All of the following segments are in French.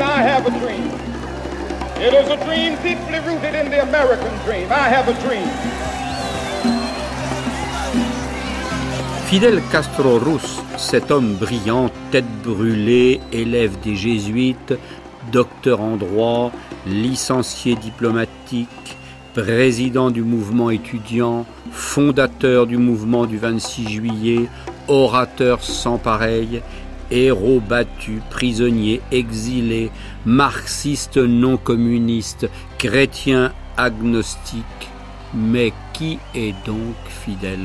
I have a dream. It is a dream deeply rooted in the American dream. I have a dream. Fidel Castro Rus, cet homme brillant, tête brûlée, élève des jésuites, docteur en droit, licencié diplomatique, président du mouvement étudiant, fondateur du mouvement du 26 juillet, orateur sans pareil, héros battu, prisonnier, exilé, marxiste non communiste, chrétien agnostique. Mais qui est donc Fidel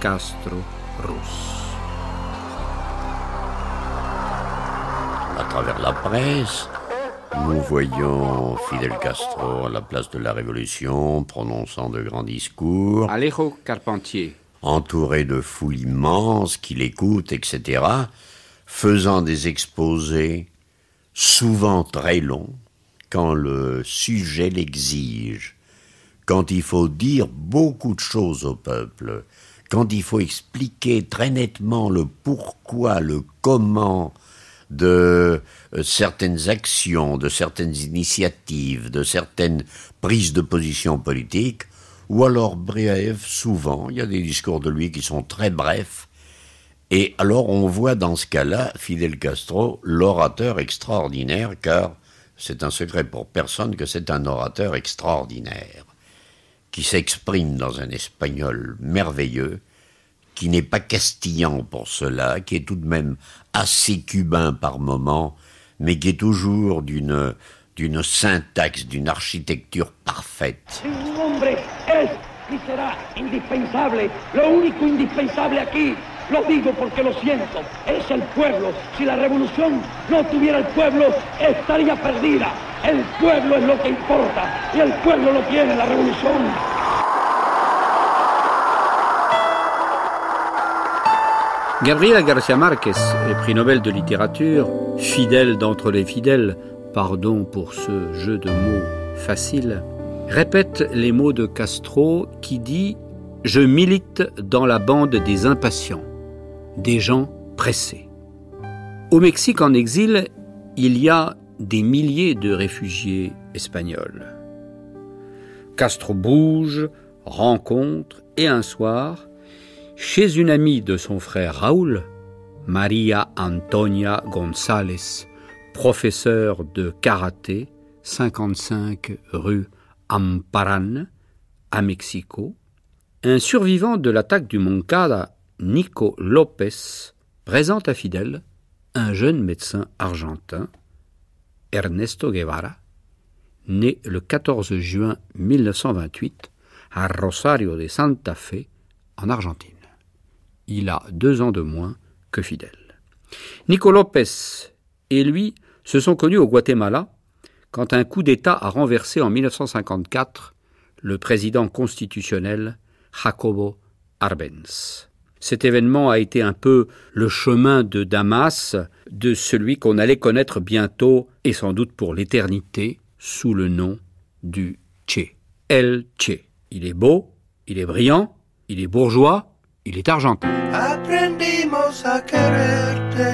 Castro À travers la presse, nous voyons Fidel Castro à la place de la Révolution, prononçant de grands discours. Alejo Carpentier. Entouré de foules immenses qui l'écoutent, etc., faisant des exposés, souvent très longs, quand le sujet l'exige, quand il faut dire beaucoup de choses au peuple, quand il faut expliquer très nettement le pourquoi, le comment de euh, certaines actions, de certaines initiatives, de certaines prises de position politiques, ou alors bref, souvent, il y a des discours de lui qui sont très brefs, et alors on voit dans ce cas-là Fidel Castro, l'orateur extraordinaire, car c'est un secret pour personne que c'est un orateur extraordinaire qui s'exprime dans un espagnol merveilleux, qui n'est pas castillan pour cela, qui est tout de même assez cubain par moments, mais qui est toujours d'une syntaxe, d'une architecture parfaite. Lo digo porque lo siento, es el pueblo. Si la revolución no tuviera el pueblo, estaría perdida. El pueblo es lo que importa y el pueblo lo tiene la revolución. Gabriel Garcia Marquez est prix Nobel de littérature, fidèle d'entre les fidèles, pardon pour ce jeu de mots facile, répète les mots de Castro qui dit Je milite dans la bande des impatients, des gens pressés. Au Mexique en exil, il y a des milliers de réfugiés espagnols. Castro bouge, rencontre et un soir, chez une amie de son frère Raoul, Maria Antonia González, professeur de karaté, 55 rue Amparan, à Mexico, un survivant de l'attaque du Moncada, Nico Lopez, présente à Fidel un jeune médecin argentin, Ernesto Guevara, né le 14 juin 1928 à Rosario de Santa Fe, en Argentine. Il a deux ans de moins que Fidel. Nico Lopez et lui se sont connus au Guatemala quand un coup d'État a renversé en 1954 le président constitutionnel Jacobo Arbenz. Cet événement a été un peu le chemin de Damas de celui qu'on allait connaître bientôt et sans doute pour l'éternité sous le nom du Che. El Che. Il est beau, il est brillant, il est bourgeois, il est argentin. Aprendimos a quererte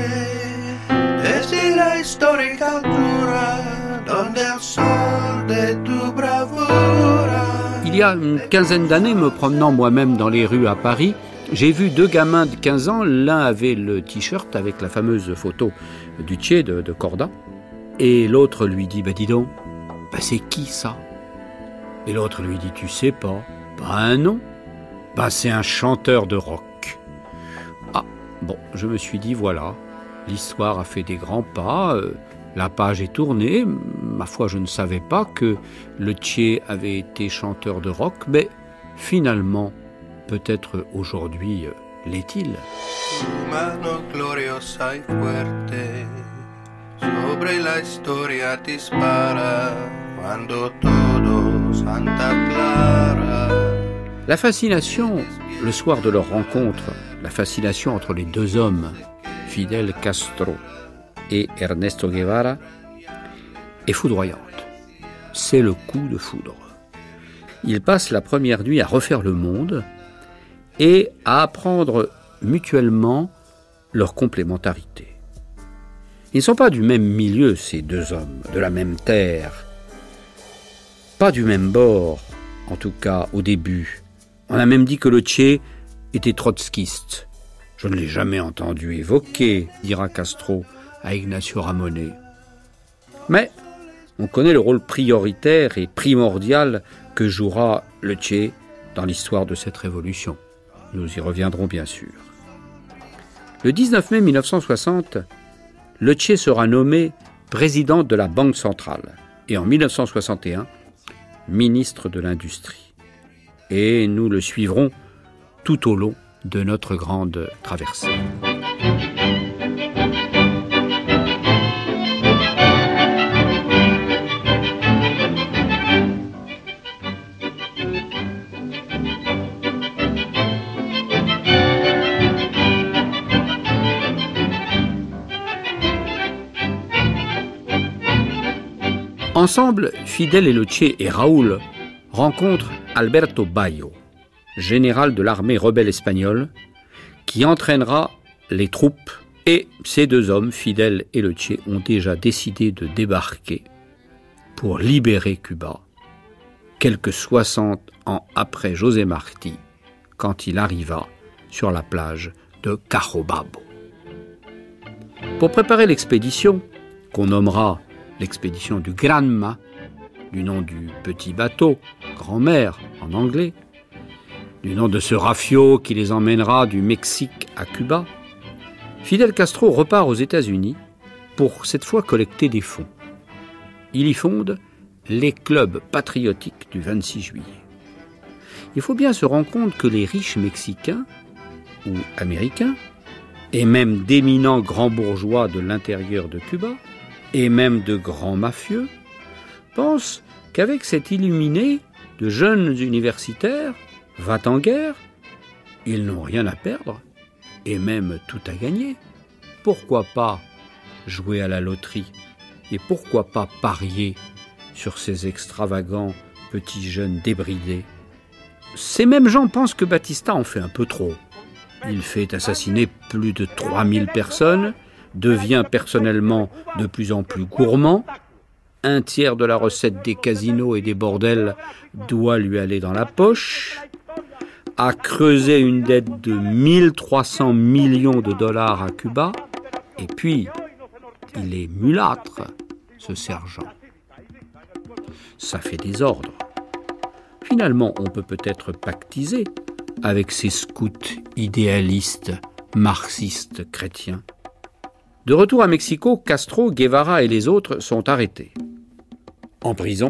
desde la histórica altura donde el sol de tu bravura. Il y a une quinzaine d'années, me promenant moi-même dans les rues à Paris, j'ai vu deux gamins de 15 ans, l'un avait le t-shirt avec la fameuse photo du Tché de, Corda, et l'autre lui dit, bah dis donc, bah c'est qui ça? Et l'autre lui dit, tu sais pas Bah non, bah c'est un chanteur de rock. Ah, bon, je me suis dit, voilà, l'histoire a fait des grands pas, euh, la page est tournée, ma foi je ne savais pas que le Tché avait été chanteur de rock, mais finalement, peut-être aujourd'hui euh, l'est-il. Tu mano gloriosa y fuerte sobre la historia dispara cuando todo Santa Clara. La fascination, le soir de leur rencontre, la fascination entre les deux hommes, Fidel Castro et Ernesto Guevara, est foudroyante. C'est le coup de foudre. Ils passent la première nuit à refaire le monde et à apprendre mutuellement leur complémentarité. Ils ne sont pas du même milieu, ces deux hommes, de la même terre. Pas du même bord, en tout cas au début. On a même dit que le Tché était trotskiste. Je ne l'ai jamais entendu évoquer, dira Castro à Ignacio Ramonet. Mais on connaît le rôle prioritaire et primordial que jouera le Tché dans l'histoire de cette révolution. Nous y reviendrons bien sûr. Le 19 mai 1960, le Tché sera nommé président de la Banque centrale et en 1961, ministre de l'Industrie. Et nous le suivrons tout au long de notre grande traversée. Ensemble, Fidel Eloche et Raoul rencontrent Alberto Bayo, général de l'armée rebelle espagnole, qui entraînera les troupes et ces deux hommes, Fidel et Eloche, ont déjà décidé de débarquer pour libérer Cuba, quelques 60 ans après José Martí, quand il arriva sur la plage de Carobabo. Pour préparer l'expédition, qu'on nommera l'expédition du Granma, du nom du petit bateau, grand-mère en anglais, du nom de ce rafio qui les emmènera du Mexique à Cuba, Fidel Castro repart aux États-Unis pour cette fois collecter des fonds. Il y fonde les clubs patriotiques du 26 juillet. Il faut bien se rendre compte que les riches mexicains ou américains, et même d'éminents grands bourgeois de l'intérieur de Cuba, et même de grands mafieux, pensent qu'avec cet illuminé de jeunes universitaires, va en guerre, ils n'ont rien à perdre et même tout à gagner. Pourquoi pas jouer à la loterie et pourquoi pas parier sur ces extravagants petits jeunes débridés? Ces mêmes gens pensent que Batista en fait un peu trop. Il fait assassiner plus de 3000 personnes devient personnellement de plus en plus gourmand. Un tiers de la recette des casinos et des bordels doit lui aller dans la poche. A creusé une dette de 1300 millions de dollars à Cuba. Et puis, il est mulâtre, ce sergent. Ça fait des ordres. Finalement, on peut peut-être pactiser avec ces scouts idéalistes, marxistes, chrétiens. De retour à Mexico, Castro, Guevara et les autres sont arrêtés. En prison,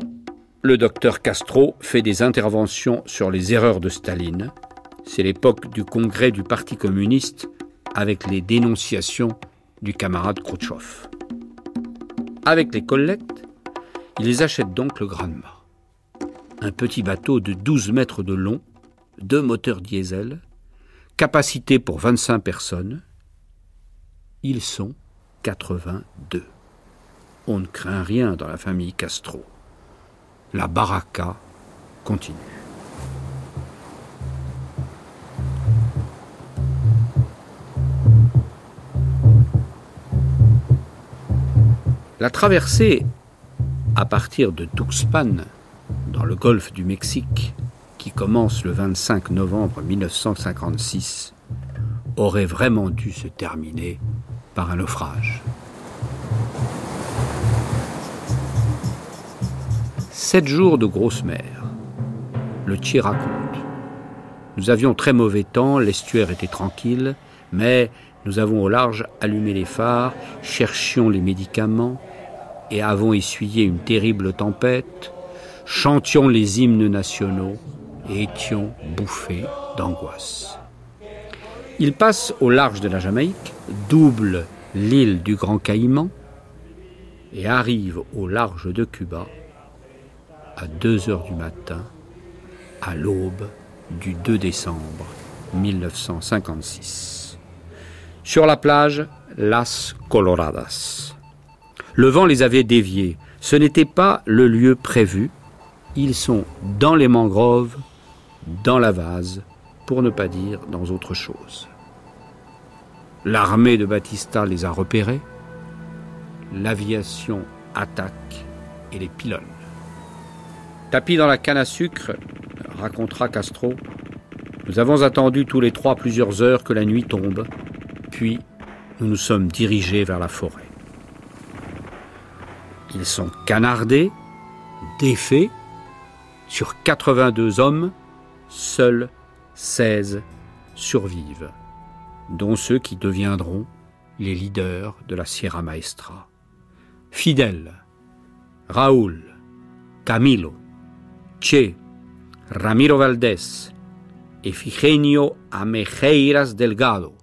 le docteur Castro fait des interventions sur les erreurs de Staline. C'est l'époque du congrès du Parti communiste avec les dénonciations du camarade Khrouchtchev. Avec les collectes, ils achètent donc le Granma. Un petit bateau de 12 mètres de long, deux moteurs diesel, capacité pour 25 personnes. Ils sont 82. On ne craint rien dans la famille Castro. La baraka continue. La traversée à partir de Tuxpan, dans le golfe du Mexique, qui commence le 25 novembre 1956, aurait vraiment dû se terminer par un naufrage. Sept jours de grosse mer. Le Tché raconte. Nous avions très mauvais temps, l'estuaire était tranquille, mais nous avons au large allumé les phares, cherchions les médicaments et avons essuyé une terrible tempête, chantions les hymnes nationaux et étions bouffés d'angoisse. Il passe au large de la Jamaïque, double l'île du Grand Caïman et arrive au large de Cuba à 2 heures du matin, à l'aube du 2 décembre 1956. Sur la plage, Las Coloradas. Le vent les avait déviés. Ce n'était pas le lieu prévu. Ils sont dans les mangroves, dans la vase, pour ne pas dire dans autre chose. L'armée de Batista les a repérés. l'aviation attaque et les pilonne. Tapis dans la canne à sucre, racontera Castro, nous avons attendu tous les trois plusieurs heures que la nuit tombe, puis nous nous sommes dirigés vers la forêt. Ils sont canardés, défaits. Sur 82 hommes, seuls 16 survivent, dont ceux qui deviendront les leaders de la Sierra Maestra. Fidel, Raúl, Camilo, Che, Ramiro Valdés, Efigenio Amejeiras Delgado,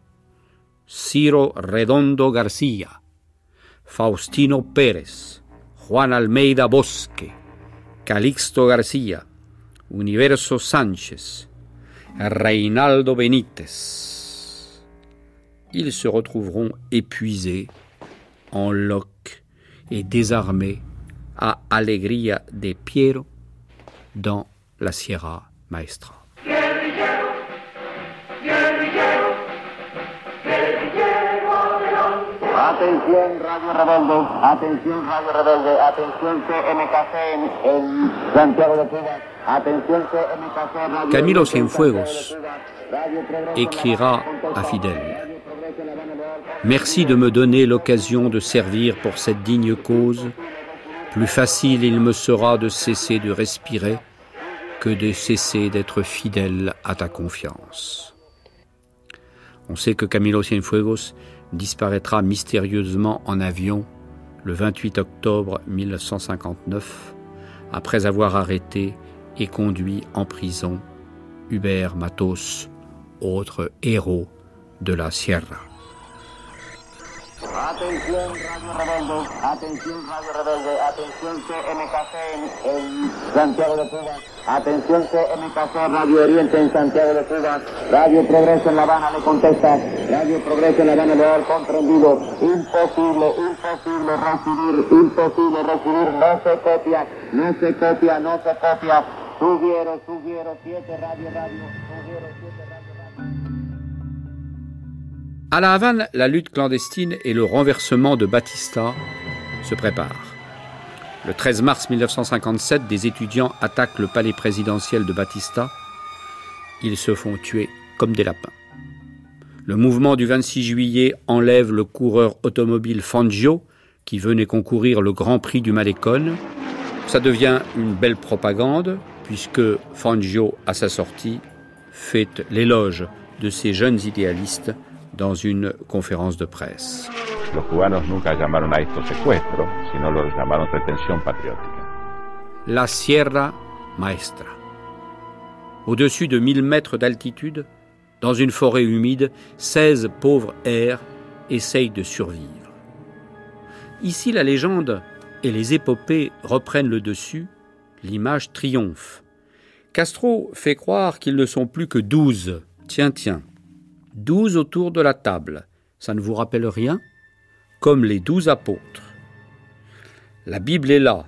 Ciro Redondo García, Faustino Pérez, Juan Almeida Bosque, Calixto García, Universo Sánchez, Reinaldo Benítez. Ils se retrouveront épuisés, en loques et désarmés à Alegría de Piero dans la Sierra Maestra. Atención Radio Rebelde, atención Radio Rebelde, atención CMKC en, en Santiago de Cuba, Camilo Cienfuegos écrira à Fidel Merci de me donner l'occasion de servir pour cette digne cause. Plus facile il me sera de cesser de respirer que de cesser d'être fidèle à ta confiance. On sait que Camilo Cienfuegos disparaîtra mystérieusement en avion le 28 octobre 1959 après avoir arrêté et conduit en prison Hubert Matos, autre héros de la Sierra. Atención Radio Rebelde, atención Radio Rebelde, atención CMKC en, en Santiago de Cuba, atención CMKC Radio Oriente en Santiago de Cuba, Radio Progreso en La Habana le contesta, Radio Progreso en La Habana le comprendido, imposible, imposible recibir, imposible recibir, no se copia, no se copia, no se copia, À La Havane, la lutte clandestine et le renversement de Batista se préparent. Le 13 mars 1957, des étudiants attaquent le palais présidentiel de Batista. Ils se font tuer comme des lapins. Le mouvement du 26 juillet enlève le coureur automobile Fangio, qui venait concourir le Grand Prix du Malécon. Ça devient une belle propagande, puisque Fangio, à sa sortie, fait l'éloge de ces jeunes idéalistes dans une conférence de presse. Los cubanos nunca llamaron a esto secuestro, sino lo llamaron retención patriótica. La Sierra Maestra. Au-dessus de 1000 mètres d'altitude, dans une forêt humide, 16 pauvres airs essayent de survivre. Ici, la légende et les épopées reprennent le dessus, l'image triomphe. Castro fait croire qu'ils ne sont plus que 12. Tiens, tiens. 12 autour de la table. Ça ne vous rappelle rien? Comme les douze apôtres. La Bible est là,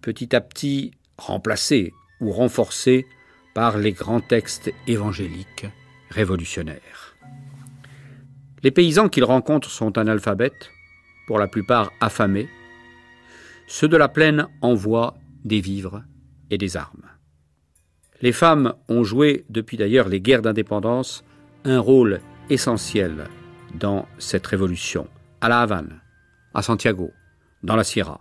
petit à petit remplacée ou renforcée par les grands textes évangéliques révolutionnaires. Les paysans qu'ils rencontrent sont analphabètes, pour la plupart affamés. Ceux de la plaine envoient des vivres et des armes. Les femmes ont joué, depuis d'ailleurs les guerres d'indépendance, un rôle essentiel dans cette révolution, à La Havane, à Santiago, dans la Sierra.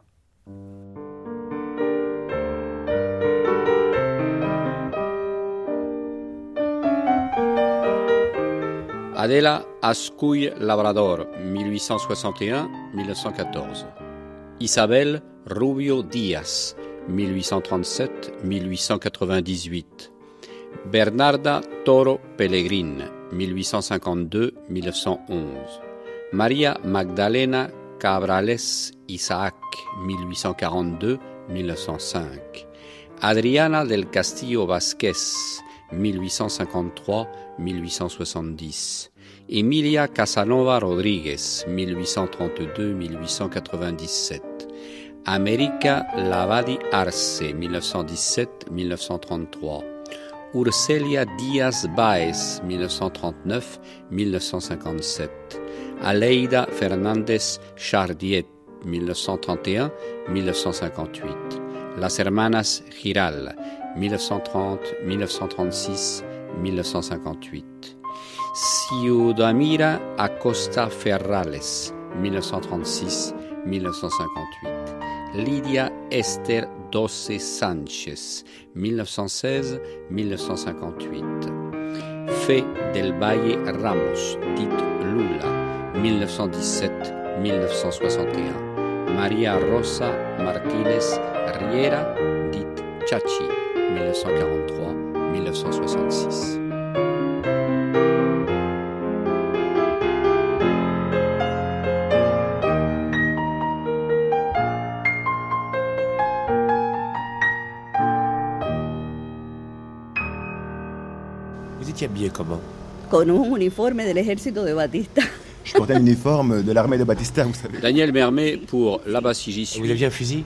Adela Ascuy Labrador, 1861-1914. Isabelle Rubio Díaz, 1837-1898. Bernarda Toro Pellegrin, 1852-1911. Maria Magdalena Cabrales Isaac, 1842-1905. Adriana del Castillo Vázquez, 1853-1870. Emilia Casanova Rodríguez, 1832-1897. América Lavadi Arce, 1917-1933. Urcelia Díaz Baez, 1939-1957. Aleida Fernández Chardiet, 1931-1958. Las Hermanas Giral, 1930-1936-1958. Ciudadmira Acosta Ferrales, 1936-1958. Lydia Esther Doce Sánchez, 1916-1958. Fe del Valle Ramos, dite Lula, 1917-1961. María Rosa Martínez Riera, dite Chachi, 1943-1966. Étiez habillé comment Con un uniforme del ejército de Batista. Je portais l'uniforme de l'armée de Batista, vous savez. Daniel Mermet pour Là-bas si j'y Et suis. Vous aviez un fusil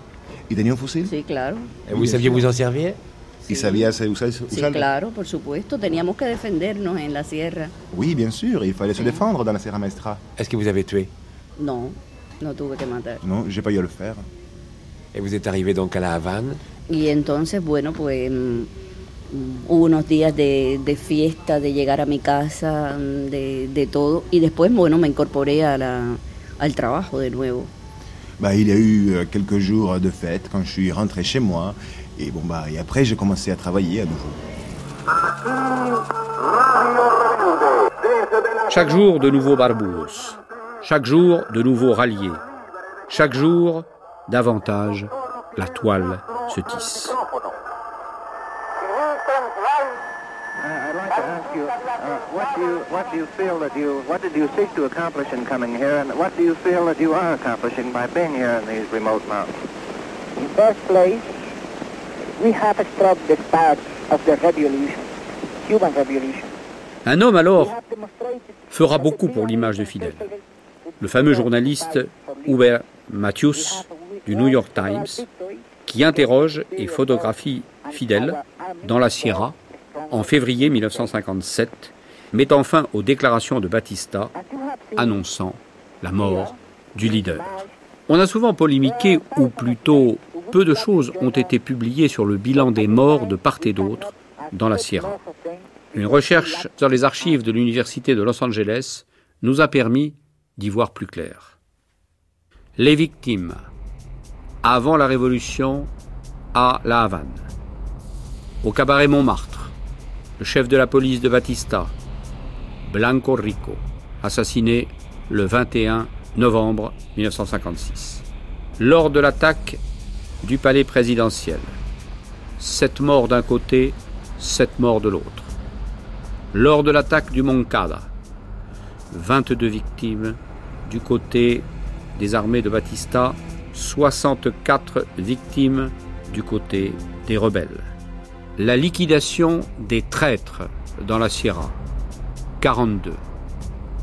¿Y tenía un fusil? Sí, claro. Et vous saviez vous en servir ¿Y sabías usar, Sí, usarlo? claro, por supuesto. Teníamos que defendernos en la sierra. Oui, bien sûr, il fallait se défendre dans la Sierra Maestra. Est-ce que vous avez tué No, no tuve que matar. Non, j'ai pas eu à le faire. Et vous êtes arrivé donc à la Havane Y entonces, bueno, pues mm, hubo unos días de, de fiesta, de llegar a mi casa, de, de todo. Y después, bueno, me incorporé a la, al trabajo de nuevo. Bah, il y a eu euh, quelques jours de fête quand je suis rentré chez moi. Et bon, bah, et après, j'ai commencé à travailler à nouveau. Chaque jour, de nouveaux barbous. Chaque jour, de nouveaux ralliés. Chaque jour, davantage, la toile se tisse. I'd like to ask you, uh, what do you, what do you feel that you, what did you seek to accomplish in coming here, and what do you feel that you are accomplishing by being here in these remote mountains? In first place, we have struck the spark of the revolution, Cuban revolution. Un homme alors fera beaucoup pour l'image de Fidel. Le fameux journaliste Hubert Matthews du New York Times, qui interroge et photographie Fidel dans la Sierra en février 1957, mettant fin aux déclarations de Batista annonçant la mort du leader. On a souvent polémiqué, ou plutôt peu de choses ont été publiées sur le bilan des morts de part et d'autre dans la Sierra. Une recherche sur les archives de l'Université de Los Angeles nous a permis d'y voir plus clair. Les victimes avant la Révolution à La Havane, au cabaret Montmartre, le chef de la police de Batista, Blanco Rico, assassiné le 21 novembre 1956. Lors de l'attaque du palais présidentiel, sept morts d'un côté, sept morts de l'autre. Lors de l'attaque du Moncada, 22 victimes du côté des armées de Batista, 64 victimes du côté des rebelles. La liquidation des traîtres dans la Sierra, 42.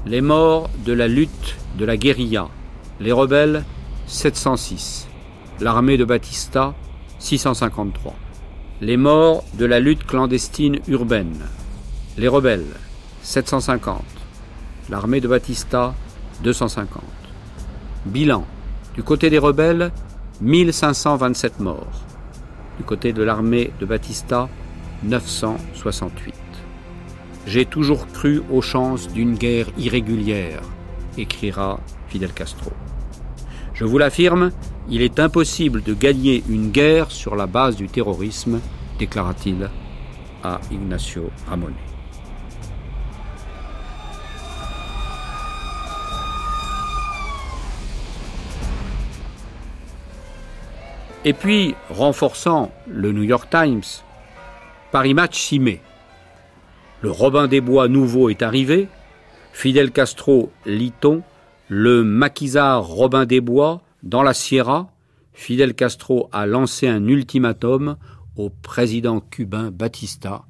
Les morts de la lutte de la guérilla, les rebelles, 706. L'armée de Batista, 653. Les morts de la lutte clandestine urbaine, les rebelles, 750. L'armée de Batista, 250. Bilan. Du côté des rebelles, 1527 morts. Du côté de l'armée de Batista, 968. J'ai toujours cru aux chances d'une guerre irrégulière, écrira Fidel Castro. Je vous l'affirme, il est impossible de gagner une guerre sur la base du terrorisme, déclara-t-il à Ignacio Ramonet. Et puis, renforçant le New York Times, Paris Match s'y met. Le Robin des Bois nouveau est arrivé, Fidel Castro, lit-on, le maquisard Robin des Bois, dans la Sierra, Fidel Castro a lancé un ultimatum au président cubain Batista.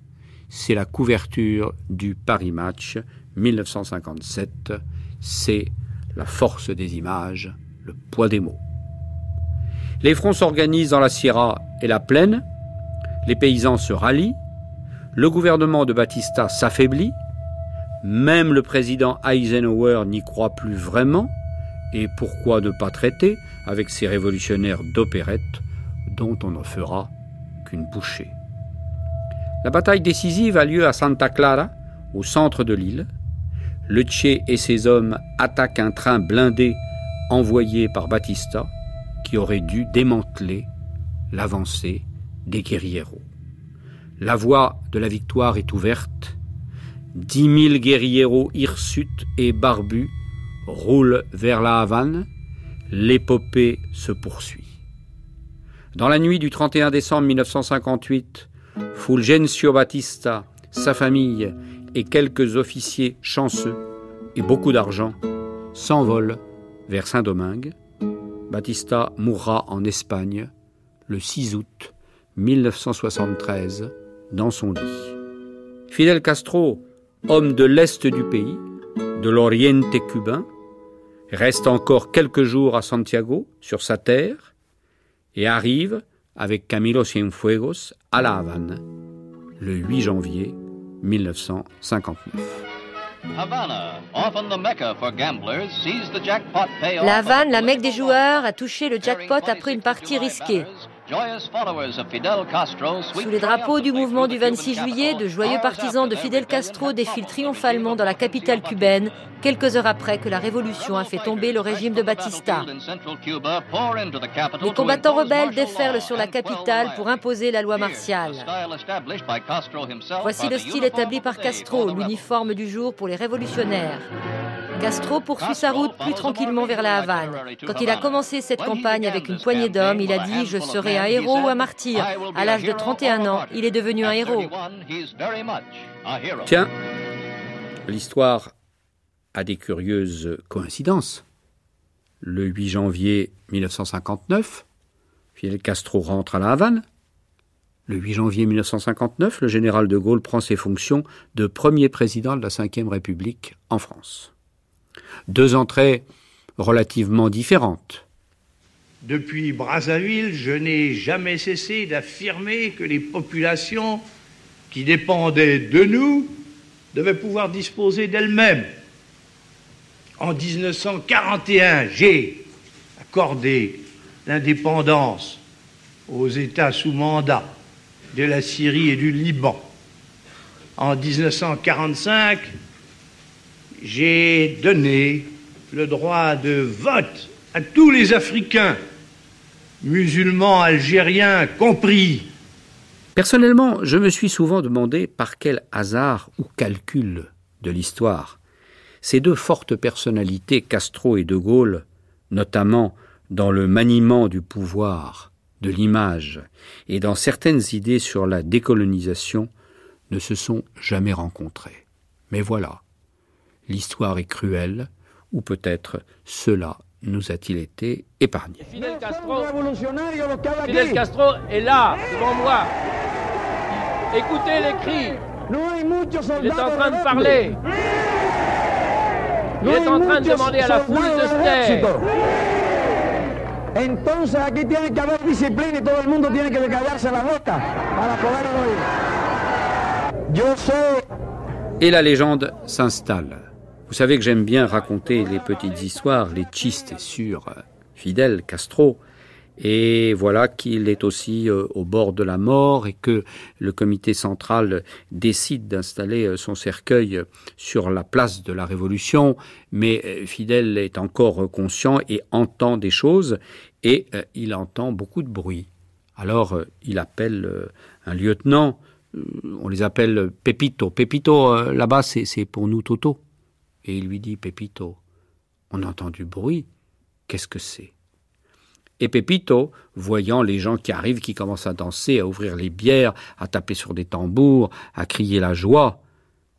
C'est la couverture du Paris Match 1957. C'est la force des images, le poids des mots. Les fronts s'organisent dans la Sierra et la plaine. Les paysans se rallient. Le gouvernement de Batista s'affaiblit. Même le président Eisenhower n'y croit plus vraiment. Et pourquoi ne pas traiter avec ces révolutionnaires d'opérette dont on ne fera qu'une bouchée? La bataille décisive a lieu à Santa Clara, au centre de l'île. Le Tché et ses hommes attaquent un train blindé envoyé par Batista qui aurait dû démanteler l'avancée des guerrieros. La voie de la victoire est ouverte. Dix mille guerrieros hirsutes et barbus roulent vers la Havane. L'épopée se poursuit. Dans la nuit du 31 décembre 1958, Fulgencio Batista, sa famille et quelques officiers chanceux et beaucoup d'argent s'envolent vers Saint-Domingue. Batista mourra en Espagne le 6 août 1973 dans son lit. Fidel Castro, homme de l'Est du pays, de l'Oriente cubain, reste encore quelques jours à Santiago, sur sa terre, et arrive avec Camilo Cienfuegos à La Havane le 8 janvier 1959. La Havane, la mecque des joueurs, a touché le jackpot après une partie risquée. Sous les drapeaux du mouvement du 26 juillet, de joyeux partisans de Fidel Castro défilent triomphalement dans la capitale cubaine, quelques heures après que la révolution a fait tomber le régime de Batista. Les combattants rebelles déferlent sur la capitale pour imposer la loi martiale. Voici le style établi par Castro, l'uniforme du jour pour les révolutionnaires. Castro poursuit sa route plus tranquillement vers la Havane. Quand il a commencé cette campagne avec une poignée d'hommes, il a dit Je serai un héros ou un martyr. À l'âge de 31 ans, il est devenu un héros. Tiens, l'histoire a des curieuses coïncidences. Le 8 janvier 1959, Fidel Castro rentre à la Havane. Le 8 janvier 1959, le général de Gaulle prend ses fonctions de premier président de la Ve République en France. Deux entrées relativement différentes. Depuis Brazzaville, je n'ai jamais cessé d'affirmer que les populations qui dépendaient de nous devaient pouvoir disposer d'elles-mêmes. En 1941, j'ai accordé l'indépendance aux États sous mandat de la Syrie et du Liban. En 1945, j'ai donné le droit de vote à tous les Africains, musulmans, algériens compris. Personnellement, je me suis souvent demandé par quel hasard ou calcul de l'histoire ces deux fortes personnalités, Castro et De Gaulle, notamment dans le maniement du pouvoir, de l'image et dans certaines idées sur la décolonisation, ne se sont jamais rencontrés. Mais voilà, l'histoire est cruelle, ou peut-être cela nous a-t-il été épargné. Fidel Castro, Fidel Castro est là, devant moi. Écoutez les cris. Il est en train de parler. Il est en train de demander à la foule de se taire. Entonces aquí tiene que haber disciplina y todo el mundo tiene que callarse la boca para poder oír. Yo sé. Et la légende s'installe. Vous savez que j'aime bien raconter les petites histoires, les chistes sur Fidel Castro. Et voilà qu'il est aussi euh, au bord de la mort et que le comité central décide d'installer euh, son cercueil sur la place de la Révolution. Mais euh, Fidel est encore conscient et entend des choses et il entend beaucoup de bruit. Alors il appelle un lieutenant, on les appelle Pepito. Pepito, là-bas, c'est pour nous Toto. Et il lui dit, Pepito, on entend du bruit, qu'est-ce que c'est? Et Pepito, voyant les gens qui arrivent, qui commencent à danser, à ouvrir les bières, à taper sur des tambours, à crier la joie,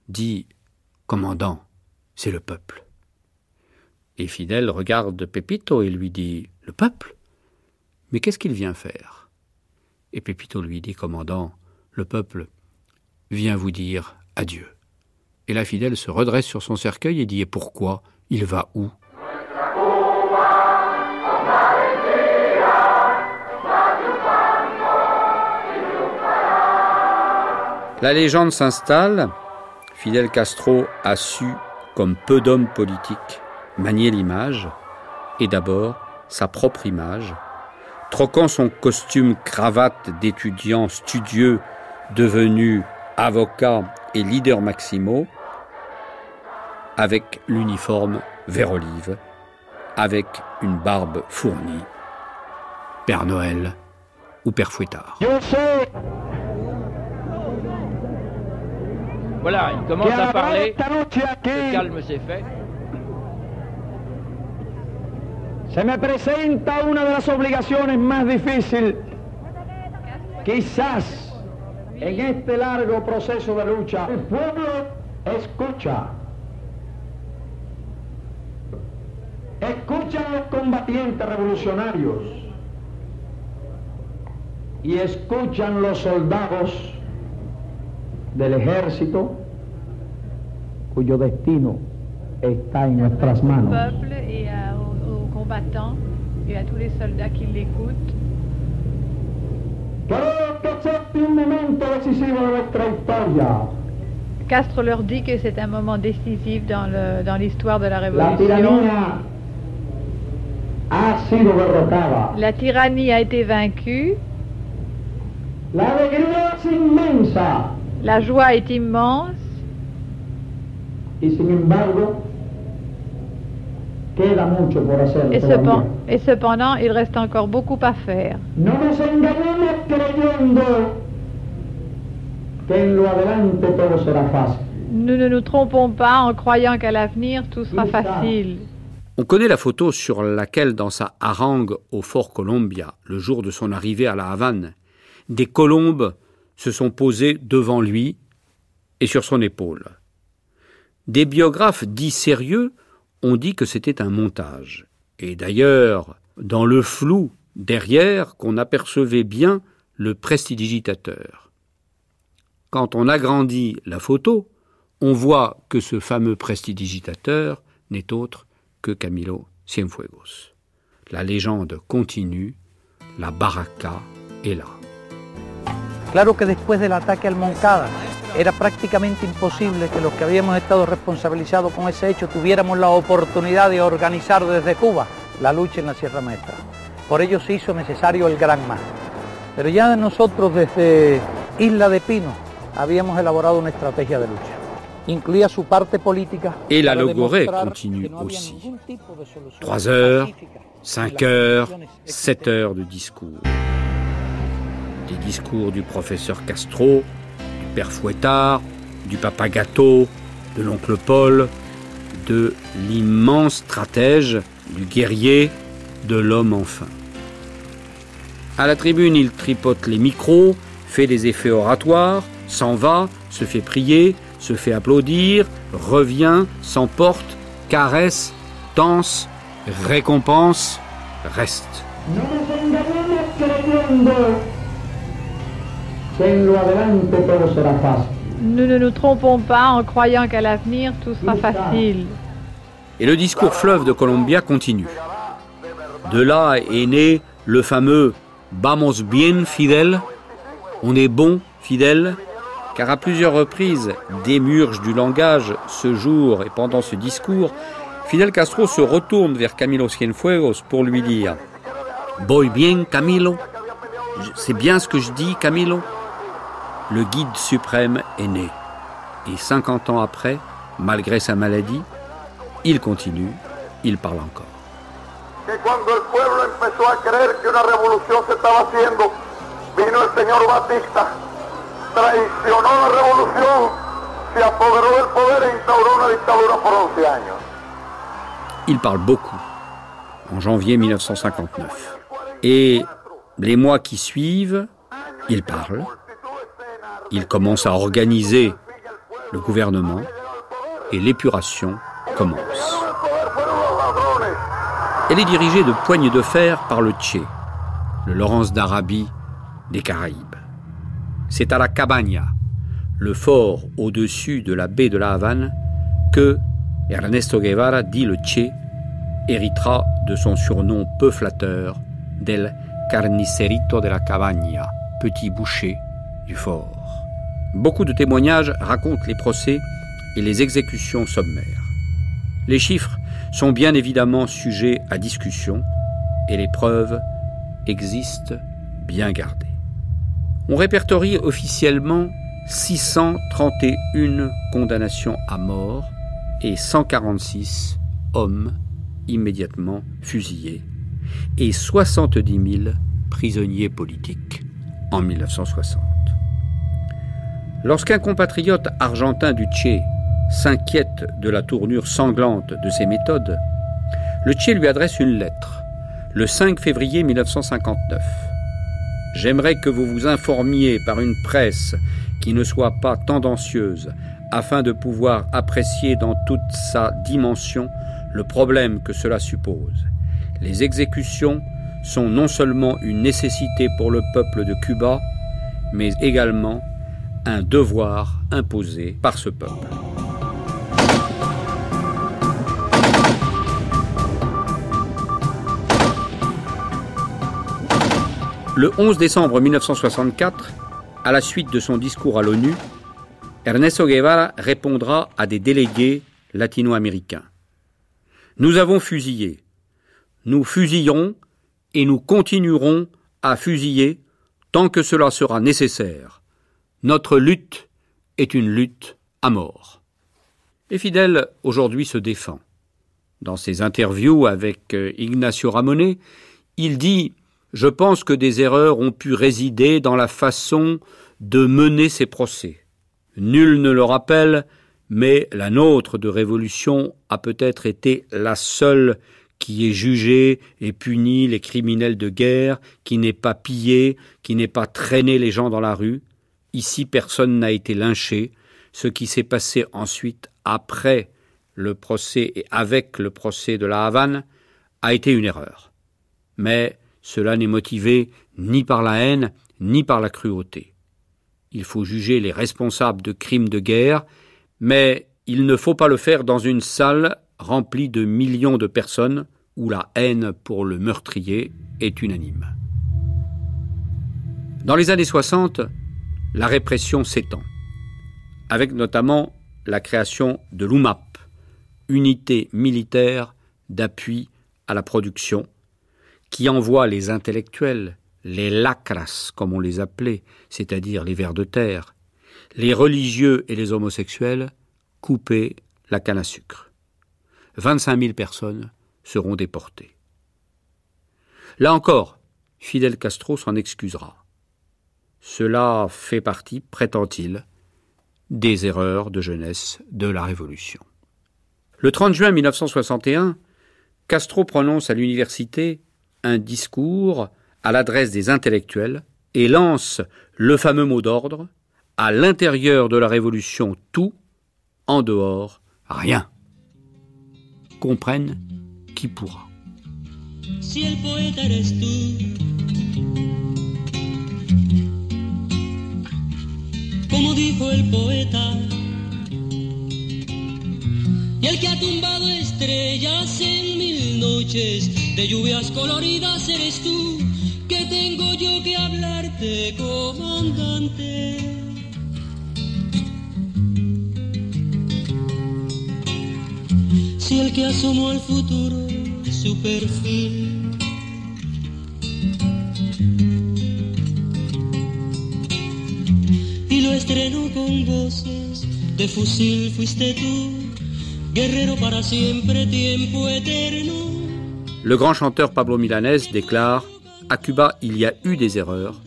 dit, Commandant, c'est le peuple. Et Fidel regarde Pepito et lui dit, Le peuple Mais qu'est-ce qu'il vient faire? Et Pepito lui dit, Commandant, le peuple vient vous dire adieu. Et la fidèle se redresse sur son cercueil et dit Et pourquoi? Il va où? La légende s'installe. Fidel Castro a su, comme peu d'hommes politiques, manier l'image. et d'abord sa propre image, troquant son costume cravate d'étudiant studieux devenu avocat et leader maximo avec l'uniforme vert olive, avec une barbe fournie. Père Noël ou Père Fouettard. Voilà, il commence à parler. Le calme s'est fait. Se me presenta una de las obligaciones más difíciles, quizás en este largo proceso de lucha. El pueblo escucha. Escuchan los combatientes revolucionarios y escuchan los soldados del ejército cuyo destino está en nuestras manos. et à- aux, aux combattants et à tous les soldats qui l'écoutent. Creo que este es un momento decisivo de nuestra historia. Castro leur dit que c'est un moment décisif dans le- dans l'histoire de la révolution. La tyrannie a été vaincue, La joie est immense, et, cependant, il reste encore beaucoup à faire. Nous ne nous trompons pas en croyant qu'à l'avenir, tout sera facile. On connaît la photo sur laquelle, dans sa harangue au fort Columbia, le jour de son arrivée à la Havane, des colombes se sont posées devant lui et sur son épaule. Des biographes dits sérieux ont dit que c'était un montage. Et d'ailleurs, dans le flou derrière, qu'on apercevait bien le prestidigitateur. Quand on agrandit la photo, on voit que ce fameux prestidigitateur n'est autre Camilo Cienfuegos. La légende continue, la baraka est là. Claro que después del ataque al Moncada era prácticamente imposible que los que habíamos estado responsabilizados con ese hecho tuviéramos la oportunidad de organizar desde Cuba la lucha en la Sierra Maestra. Por ello se hizo necesario el Gran Mar. Pero ya nosotros desde Isla de Pino habíamos elaborado una estrategia de lucha. Et la logorée continue aussi. Trois heures, cinq heures, sept heures de discours. Des discours du professeur Castro, du père Fouettard, du papa Gâteau, de l'oncle Paul, de l'immense stratège, du guerrier, de l'homme enfin. À la tribune, il tripote les micros, fait des effets oratoires, s'en va, se fait prier, se fait applaudir, revient, s'emporte, caresse, danse, récompense, reste. Nous ne nous trompons pas en croyant qu'à l'avenir, tout sera facile. Et le discours fleuve de Columbia continue. De là est né le fameux Vamos bien, fidèle. On est bon, fidèle. Car à plusieurs reprises, démurge du langage ce jour et pendant ce discours, Fidel Castro se retourne vers Camilo Cienfuegos pour lui dire Voy bien, Camilo C'est bien ce que je dis, Camilo? Le guide suprême est né. Et 50 ans après, malgré sa maladie, il continue, il parle encore. E instauró una dictadura por 11 años. Il parle beaucoup en janvier 1959. Et les mois qui suivent, il parle. Il commence à organiser le gouvernement et l'épuration commence. Elle est dirigée de poigne de fer par le Tché, le Laurence d'Arabie des Caraïbes. C'est à la Cabaña, le fort au-dessus de la baie de la Havane, que Ernesto Guevara, dit le Tché, héritera de son surnom peu flatteur del Carnicerito de la Cabaña, petit boucher du fort. Beaucoup de témoignages racontent les procès et les exécutions sommaires. Les chiffres sont bien évidemment sujets à discussion et les preuves existent bien gardées. On répertorie officiellement 631 condamnations à mort et 146 hommes immédiatement fusillés et 70 000 prisonniers politiques en 1960. Lorsqu'un compatriote argentin du Tché s'inquiète de la tournure sanglante de ses méthodes, le Tché lui adresse une lettre le 5 février 1959. J'aimerais que vous vous informiez par une presse qui ne soit pas tendancieuse afin de pouvoir apprécier dans toute sa dimension le problème que cela suppose. Les exécutions sont non seulement une nécessité pour le peuple de Cuba, mais également un devoir imposé par ce peuple. Le 11 décembre 1964, à la suite de son discours à l'ONU, Ernesto Guevara répondra à des délégués latino-américains. Nous avons fusillé, nous fusillerons et nous continuerons à fusiller tant que cela sera nécessaire. Notre lutte est une lutte à mort. Et Fidel aujourd'hui se défend. Dans ses interviews avec euh, Ignacio Ramonet, il dit Je pense que des erreurs ont pu résider dans la façon de mener ces procès. Nul ne le rappelle, mais la nôtre de révolution a peut-être été la seule qui ait jugé et puni les criminels de guerre, qui n'ait pas pillé, qui n'ait pas traîné les gens dans la rue. Ici, personne n'a été lynché. Ce qui s'est passé ensuite, après le procès et avec le procès de la Havane, a été une erreur. Mais cela n'est motivé ni par la haine, ni par la cruauté. Il faut juger les responsables de crimes de guerre, mais il ne faut pas le faire dans une salle remplie de millions de personnes où la haine pour le meurtrier est unanime. Dans les années 60, la répression s'étend, avec notamment la création de l'UMAP, unité militaire d'appui à la production, qui envoie les intellectuels, les lacras comme on les appelait, c'est-à-dire les vers de terre, les religieux et les homosexuels, couper la canne à sucre. 25 000 personnes seront déportés. Là encore, Fidel Castro s'en excusera. Cela fait partie, prétend-il, des erreurs de jeunesse de la Révolution. Le 30 juin 1961, Castro prononce à l'université discours à l'adresse des intellectuels et lance le fameux mot d'ordre à l'intérieur de la Révolution tout, en dehors rien. Comprenne qui pourra. El poeta, y el que ha tumbado estrellas en mil noches de lluvias coloridas eres tú, que tengo yo que hablarte, comandante. Si el que asomó al futuro su perfil y lo estrenó con voces de fusil fuiste tú, Le grand chanteur Pablo Milanés déclare À Cuba, il y a eu des erreurs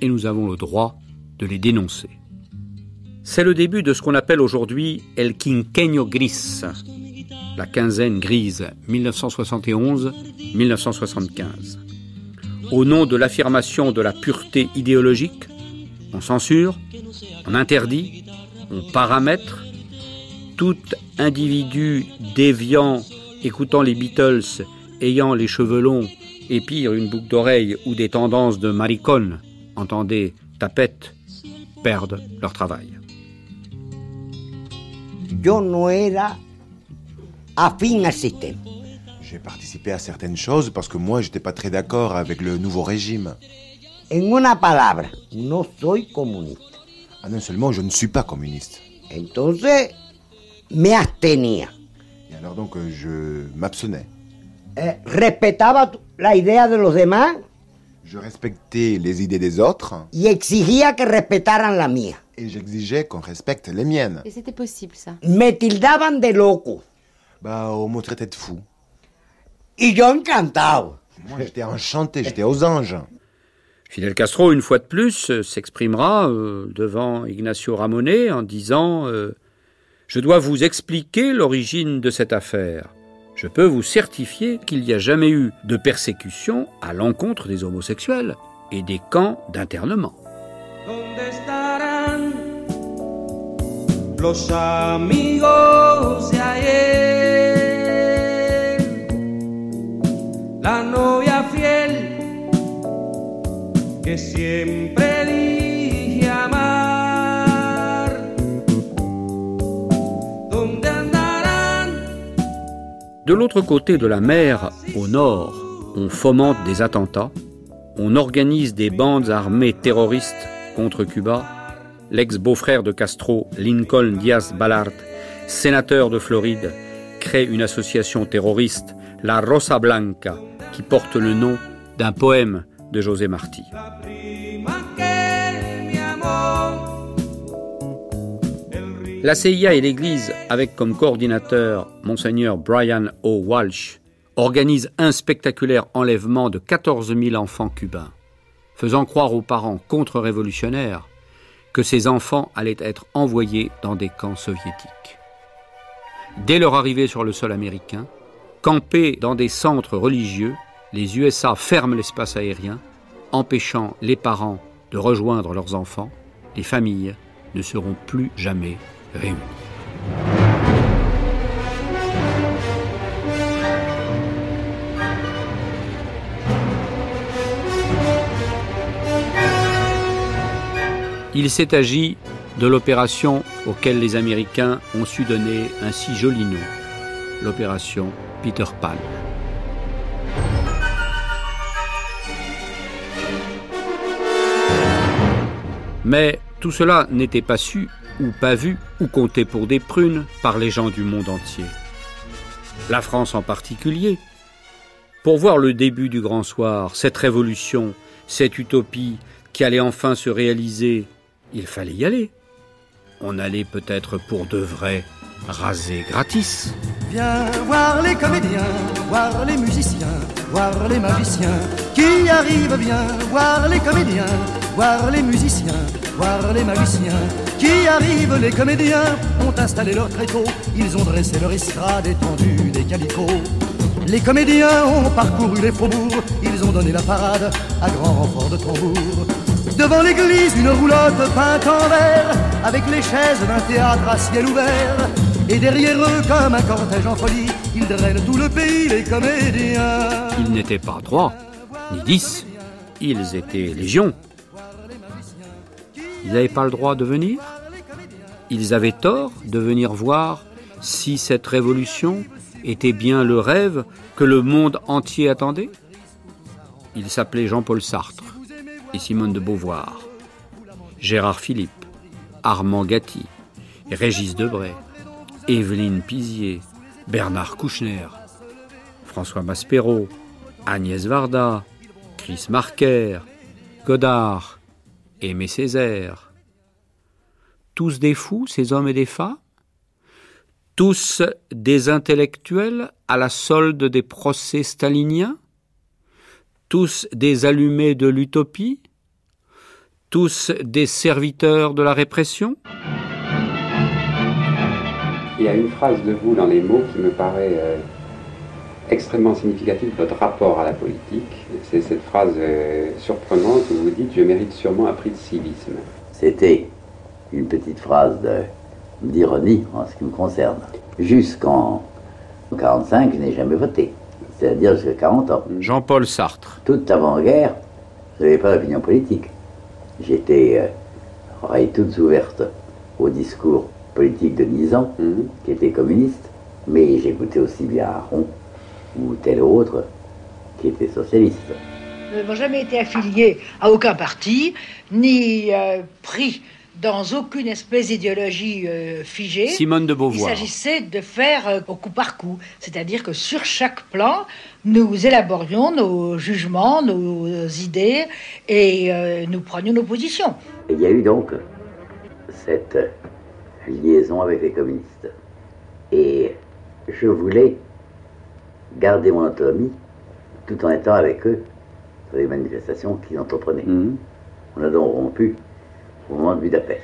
et nous avons le droit de les dénoncer. C'est le début de ce qu'on appelle aujourd'hui El Quinqueño Gris, la quinzaine grise 1971-1975. Au nom de l'affirmation de la pureté idéologique, on censure, on interdit, on paramètre tout individu déviant écoutant les Beatles, ayant les cheveux longs et pire une boucle d'oreille ou des tendances de maricon, entendez tapette, perdent leur travail. Yo no era afín al sistema. J'ai participé à certaines choses parce que moi, j'étais pas très d'accord avec le nouveau régime. En una palabra, no soy comunista. Ah non seulement je ne suis pas communiste. Entonces, me abstenía. Alors donc euh, je m'abstenais. Eh, respetaba la idea de los demás? Je respectais les idées des autres y exigía que respetaran la mía. et j'exigeais qu'on respecte les miennes. Et c'était possible, ça. Me tildaban de loco Bah, on me traitait de fou. y yo encantado. Moi, j'étais enchanté, j'étais aux anges. Fidel Castro, une fois de plus, euh, s'exprimera euh, devant Ignacio Ramonet en disant euh, Je dois vous expliquer l'origine de cette affaire. Je peux vous certifier qu'il n'y a jamais eu de persécution à l'encontre des homosexuels et des camps d'internement. De l'autre côté de la mer, au nord, on fomente des attentats, on organise des bandes armées terroristes contre Cuba. L'ex-beau-frère de Castro, Lincoln Diaz Ballard, sénateur de Floride, crée une association terroriste, la Rosa Blanca, qui porte le nom d'un poème de José Martí. La CIA et l'Église, avec comme coordinateur Monseigneur Brian O. Walsh, organisent un spectaculaire enlèvement de 14 000 enfants cubains, faisant croire aux parents contre-révolutionnaires que ces enfants allaient être envoyés dans des camps soviétiques. Dès leur arrivée sur le sol américain, campés dans des centres religieux, les USA ferment l'espace aérien, empêchant les parents de rejoindre leurs enfants. Les familles ne seront plus jamais Il s'est agi de l'opération auquel les Américains ont su donner un si joli nom, l'opération Peter Pan. Mais tout cela n'était pas su, ou pas vu, ou compté pour des prunes par les gens du monde entier. La France en particulier. Pour voir le début du grand soir, cette révolution, cette utopie qui allait enfin se réaliser, il fallait y aller. On allait peut-être pour de vrai raser gratis. Viens voir les comédiens, voir les musiciens, voir les magiciens qui arrivent. Viens voir les comédiens, voir les musiciens, voir les magiciens qui arrivent. Les comédiens ont installé leur tréteau, ils ont dressé leur estrade étendue des calicots. Les comédiens ont parcouru les faubourgs, ils ont donné la parade à grand renfort de tambour. Devant l'église, une roulotte peinte en vert, avec les chaises d'un théâtre à ciel ouvert. Et derrière eux, comme un cortège en folie, ils drainent tout le pays, les comédiens. Ils n'étaient pas trois, ni dix, ils étaient légions. Ils n'avaient pas le droit de venir. Ils avaient tort de venir voir si cette révolution était bien le rêve que le monde entier attendait. Il s'appelait Jean-Paul Sartre et Simone de Beauvoir, Gérard Philippe, Armand Gatti, Régis Debray, Evelyne Pizier, Bernard Kouchner, François Maspero, Agnès Varda, Chris Marker, Godard, Aimé Césaire. Tous des fous, ces hommes et des femmes? Tous des intellectuels à la solde des procès staliniens? Tous des allumés de l'utopie? Tous des serviteurs de la répression? Il y a une phrase de vous dans les mots qui me paraît euh, extrêmement significative votre rapport à la politique. C'est cette phrase euh, surprenante où vous dites Je mérite sûrement un prix de civisme. C'était une petite phrase d'ironie en ce qui me concerne. Jusqu'en 1945, je n'ai jamais voté. C'est-à-dire jusqu'à 40 ans. Jean-Paul Sartre. Toute avant-guerre, je n'avais pas d'opinion politique. J'étais euh, oreilles toutes ouvertes au discours politique de Nizan, qui était communiste, mais j'écoutais aussi bien Aron ou tel autre était socialiste. Nous n'avons jamais été affiliés à aucun parti, ni euh, pris dans aucune espèce d'idéologie euh, figée. Simone de Beauvoir. Il s'agissait de faire euh, au coup par coup, c'est-à-dire que sur chaque plan, nous élaborions nos jugements, nos idées et euh, nous prenions nos positions. Il y a eu donc cette liaison avec les communistes. Et je voulais garder mon autonomie tout en étant avec eux sur les manifestations qu'ils entreprenaient. Mhm. On a donc rompu au moment de Budapest.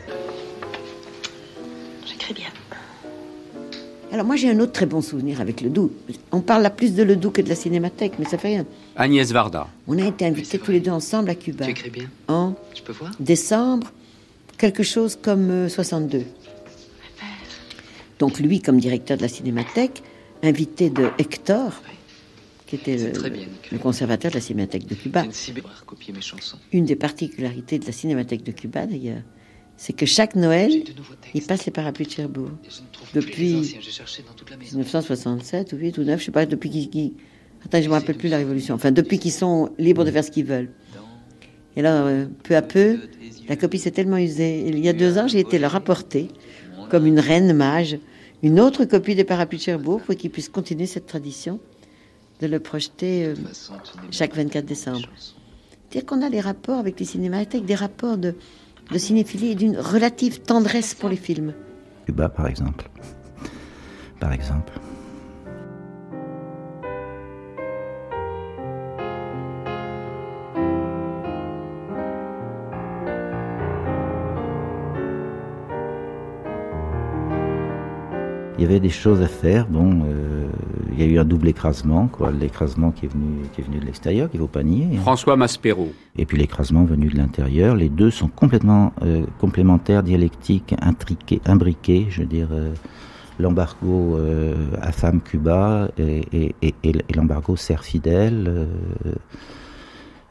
J'écris bien. Alors moi j'ai un autre très bon souvenir avec le Doubs. On parle là plus de le Doubs que de la cinémathèque, mais ça fait rien. Agnès Varda. On a été invités tous les deux ensemble à Cuba. Tu écris bien En Je peux voir? décembre, quelque chose comme euh, 62. Donc lui, comme directeur de la cinémathèque, invité de Hector, qui était le, le conservateur de la cinémathèque de Cuba. Une mes des particularités de la cinémathèque de Cuba, d'ailleurs, c'est que chaque Noël, il passe les parapluies de Cherbourg. Depuis anciens, j'ai cherché dans toute la maison. 1967 ou 8 ou 9, je sais pas, depuis qu'ils... Attends, je me rappelle plus la Révolution. Enfin, depuis qu'ils sont libres de faire ce qu'ils veulent. Et là, euh, peu à peu, la copie s'est tellement usée. Il y a deux ans, j'ai été leur apporter, comme une reine mage, une autre copie des parapluies de Cherbourg pour qu'ils puissent continuer cette tradition de le projeter euh, chaque 24 décembre. C'est-à-dire qu'on a des rapports avec les cinémathèques, des rapports de, de cinéphilie et d'une relative tendresse pour les films. Cuba, par exemple. Par exemple. Il y avait des choses à faire. Bon, euh, il y a eu un double écrasement, quoi. L'écrasement qui est venu, qui est venu de l'extérieur, qu'il ne faut pas nier. hein. François Maspero. Et puis l'écrasement venu de l'intérieur. Les deux sont complètement euh, complémentaires, dialectiques, intriqués, imbriqués. Je veux dire, euh, l'embargo affame Cuba et, et, et, et l'embargo sert fidèle.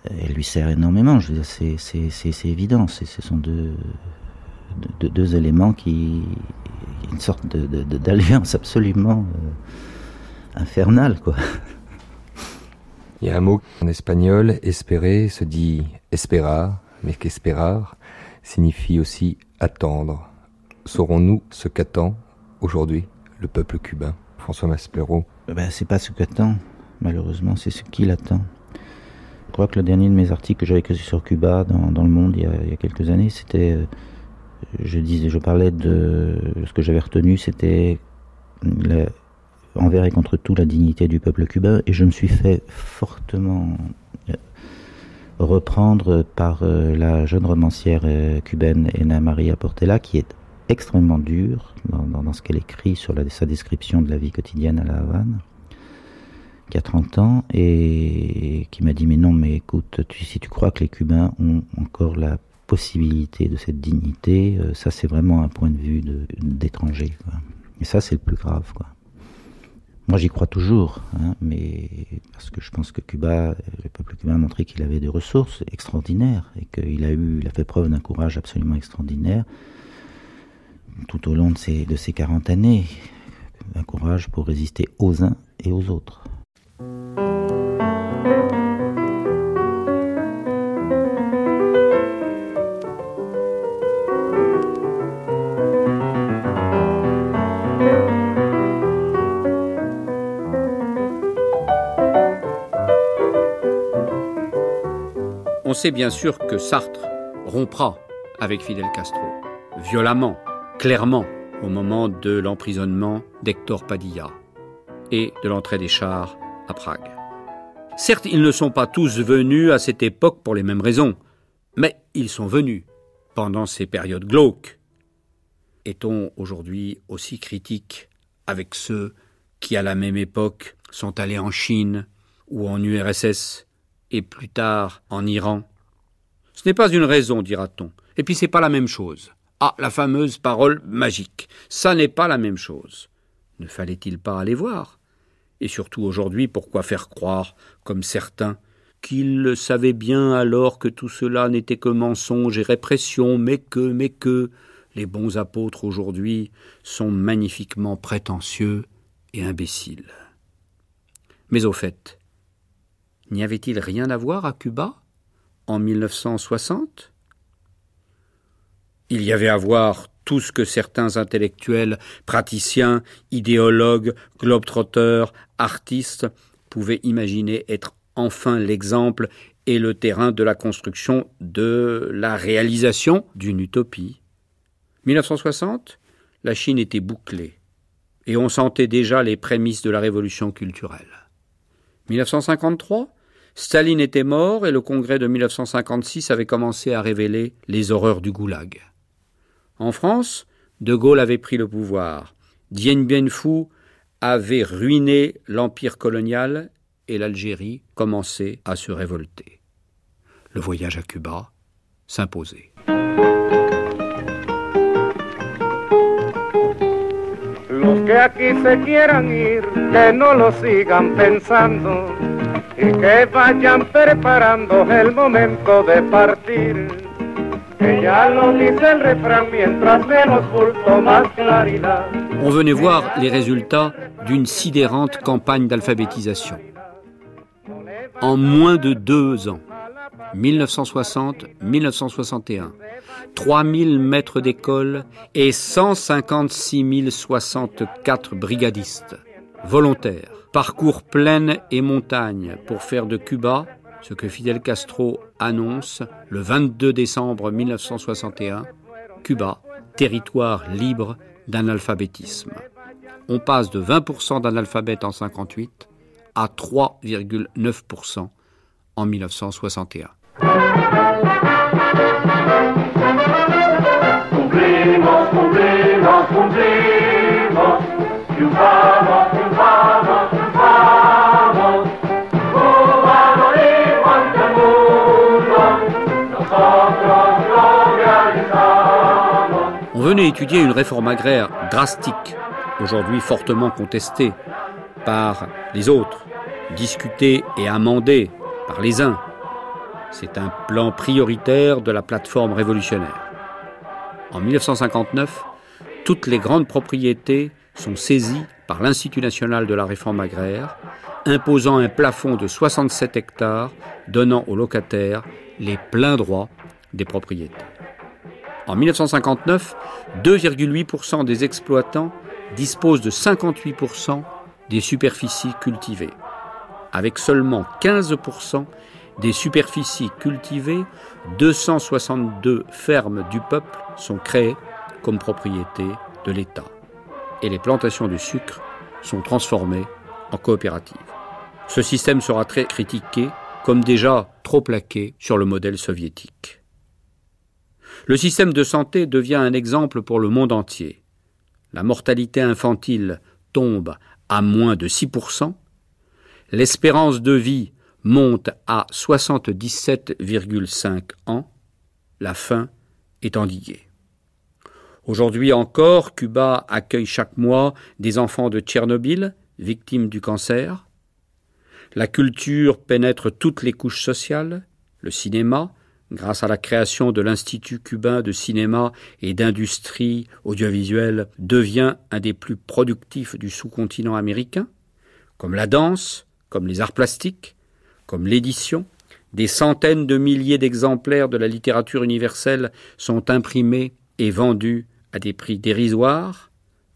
elle lui sert énormément. Je veux dire, c'est, c'est, c'est, c'est évident. Ce sont deux, deux, deux éléments qui, une sorte d'alliance absolument euh, infernale, quoi. Il y a un mot en espagnol, espérer se dit esperar, mais qu'esperar signifie aussi attendre. Saurons-nous ce qu'attend aujourd'hui le peuple cubain? François Maspero. Ben, c'est pas ce qu'attend, malheureusement, c'est ce qu'il attend. Je crois que le dernier de mes articles que j'avais écrit sur Cuba dans, dans le Monde il y, a, il y a quelques années, c'était, euh, je je parlais de ce que j'avais retenu, c'était envers et contre tout la dignité du peuple cubain, et je me suis fait fortement euh, reprendre par euh, la jeune romancière euh, cubaine Ena Maria Portela, qui est extrêmement dure dans, ce qu'elle écrit sur sa description de la vie quotidienne à La Havane, qui a 30 ans, et qui m'a dit, mais non, mais écoute, si tu crois que les Cubains ont encore la possibilité de cette dignité, euh, ça c'est vraiment un point de vue de- d'étranger. quoi. Et ça c'est le plus grave. Moi j'y crois toujours, hein, mais parce que je pense que Cuba, le peuple cubain a montré qu'il avait des ressources extraordinaires et qu'il a eu, il a fait preuve d'un courage absolument extraordinaire tout au long de ces, de ces 40 années. Un courage pour résister aux uns et aux autres. Sait bien sûr que Sartre rompra avec Fidel Castro, violemment, clairement, au moment de l'emprisonnement d'Hector Padilla et de l'entrée des chars à Prague. Certes, ils ne sont pas tous venus à cette époque pour les mêmes raisons, mais ils sont venus pendant ces périodes glauques. Est-on aujourd'hui aussi critique avec ceux qui, à la même époque, sont allés en Chine ou en URSS et plus tard en Iran Ce n'est pas une raison, dira-t-on. Et puis c'est pas la même chose. Ah, la fameuse parole magique. Ça n'est pas la même chose. Ne fallait-il pas aller voir? Et surtout aujourd'hui, pourquoi faire croire, comme certains, qu'ils le savaient bien alors que tout cela n'était que mensonge et répression, mais que, mais que, les bons apôtres aujourd'hui sont magnifiquement prétentieux et imbéciles. Mais au fait, n'y avait-il rien à voir à Cuba en 1960 Il y avait à voir tout ce que certains intellectuels, praticiens, idéologues, globetrotters, artistes pouvaient imaginer être enfin l'exemple et le terrain de la construction de la réalisation d'une utopie. 1960, la Chine était bouclée et on sentait déjà les prémices de la révolution culturelle. 1953, Staline était mort et le congrès de 1956 avait commencé à révéler les horreurs du goulag. En France, De Gaulle avait pris le pouvoir. Dien Bien Phu avait ruiné l'empire colonial et l'Algérie commençait à se révolter. Le voyage à Cuba s'imposait. Que vayan el momento de partir. On venait voir les résultats d'une sidérante campagne d'alphabétisation. En moins de deux ans, 1960-1961, 3000 maîtres d'école et 156 064 brigadistes, volontaires, parcours plaines et montagnes pour faire de Cuba ce que Fidel Castro annonce le 22 décembre 1961, Cuba, territoire libre d'analphabétisme. On passe de 20% d'analphabètes en 58 à 3,9% en 1961. On étudier une réforme agraire drastique, aujourd'hui fortement contestée par les autres, discutée et amendée par les uns. C'est un plan prioritaire de la plateforme révolutionnaire. En 1959, toutes les grandes propriétés sont saisies par l'Institut national de la réforme agraire, imposant un plafond de 67 hectares, donnant aux locataires les pleins droits des propriétés. En 1959, 2,8% des exploitants disposent de 58% des superficies cultivées. Avec seulement 15% des superficies cultivées, 262 fermes du peuple sont créées comme propriété de l'État. Et les plantations de sucre sont transformées en coopératives. Ce système sera très critiqué, comme déjà trop plaqué sur le modèle soviétique. Le système de santé devient un exemple pour le monde entier. La mortalité infantile tombe à moins de 6%, l'espérance de vie monte à 77,5 ans, la faim est endiguée. Aujourd'hui encore, Cuba accueille chaque mois des enfants de Tchernobyl, victimes du cancer. La culture pénètre toutes les couches sociales, le cinéma, grâce à la création de l'Institut cubain de cinéma et d'industrie audiovisuelle, devient un des plus productifs du sous-continent américain, comme la danse, comme les arts plastiques, comme l'édition. Des centaines de milliers d'exemplaires de la littérature universelle sont imprimés et vendus à des prix dérisoires,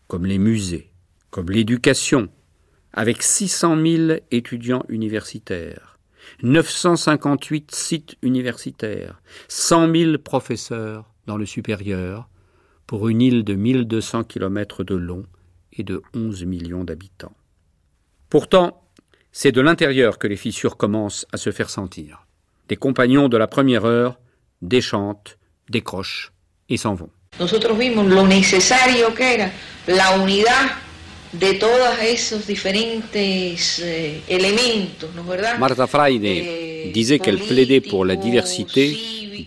comme les musées, comme l'éducation, avec 600 000 étudiants universitaires 958 sites universitaires, 100 000 professeurs dans le supérieur, pour une île de 1200 km de long et de 11 millions d'habitants. Pourtant, c'est de l'intérieur que les fissures commencent à se faire sentir. Des compagnons de la première heure déchantent, décrochent et s'en vont. De todos esos diferentes eh, elementos, ¿no verdad? Martha Freide eh, disait qu'elle plaidait pour la diversité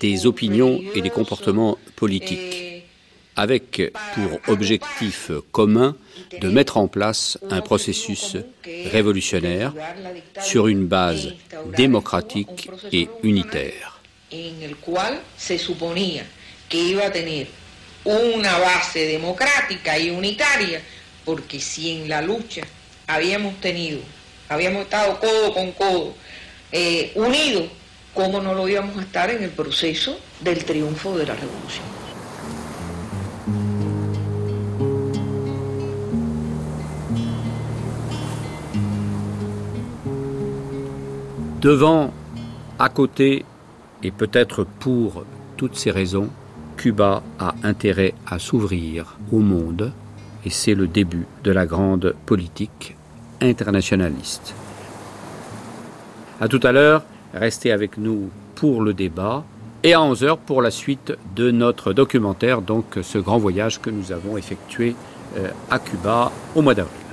des opinions et des comportements politiques, eh, avec pour objectif commun de mettre en place un processus révolutionnaire sur une base démocratique et unitaire. base democrática y unitaria porque si en la lucha habíamos tenido, habíamos estado codo con codo, eh, unidos, ¿cómo no lo íbamos a estar en el proceso del triunfo de la revolución? Devant, à côté et peut-être pour toutes ces raisons, Cuba a intérêt à s'ouvrir au monde et c'est le début de la grande politique internationaliste. À tout à l'heure, restez avec nous pour le débat et à 11h pour la suite de notre documentaire, donc ce grand voyage que nous avons effectué euh, à Cuba au mois d'avril.